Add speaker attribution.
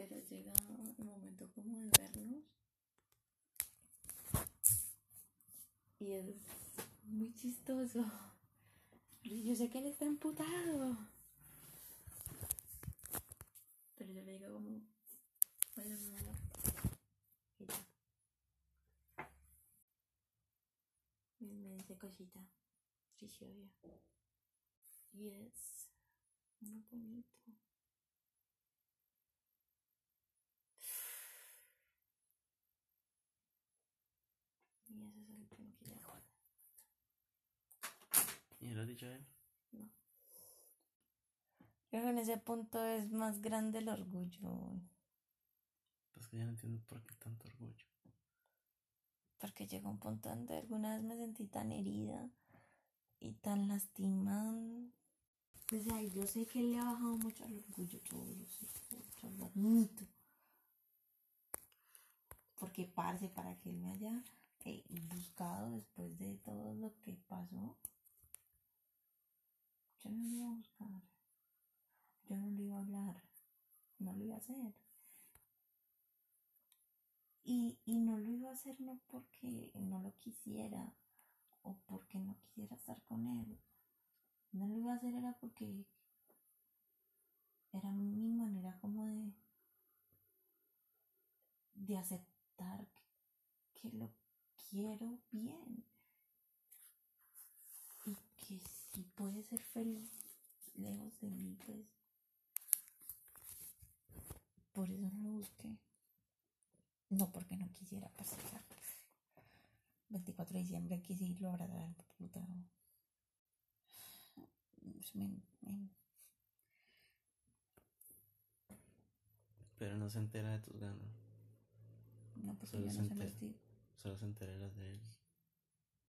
Speaker 1: pero llega el momento como de vernos y es muy chistoso. Yo sé que él está emputado. Pero yo le digo como, hola mamá. Y ya. Me, dice cosita. Preciosa. Y es muy bonito. Ese es el que no quiere jugar.
Speaker 2: ¿Y lo has dicho él?
Speaker 1: No. Creo que en ese punto es más grande el orgullo.
Speaker 2: Pues que ya no entiendo por qué tanto orgullo.
Speaker 1: Porque llegó un punto donde alguna vez me sentí tan herida y tan lastimada. O sea, yo sé que él le ha bajado mucho el orgullo, yo lo sé, yo lo admito. Porque, parce, para que él me haya eh, buscado después de todo lo que pasó, yo no lo iba a buscar. Yo no lo iba a hablar. No lo iba a hacer. Y, y no lo iba a hacer no porque no lo quisiera o porque no quisiera estar con él. No lo iba a hacer era porque era mi manera como de, de aceptar que, que lo quiero bien y que si puede ser feliz lejos de mí, pues por eso no lo busqué. No porque no quisiera pasar. 24 de diciembre quise irlo a abrazar puta. Me- me-
Speaker 2: Pero no se entera de tus ganas.
Speaker 1: no, porque
Speaker 2: Solo
Speaker 1: yo no
Speaker 2: se
Speaker 1: se
Speaker 2: entera. Solo se las de él.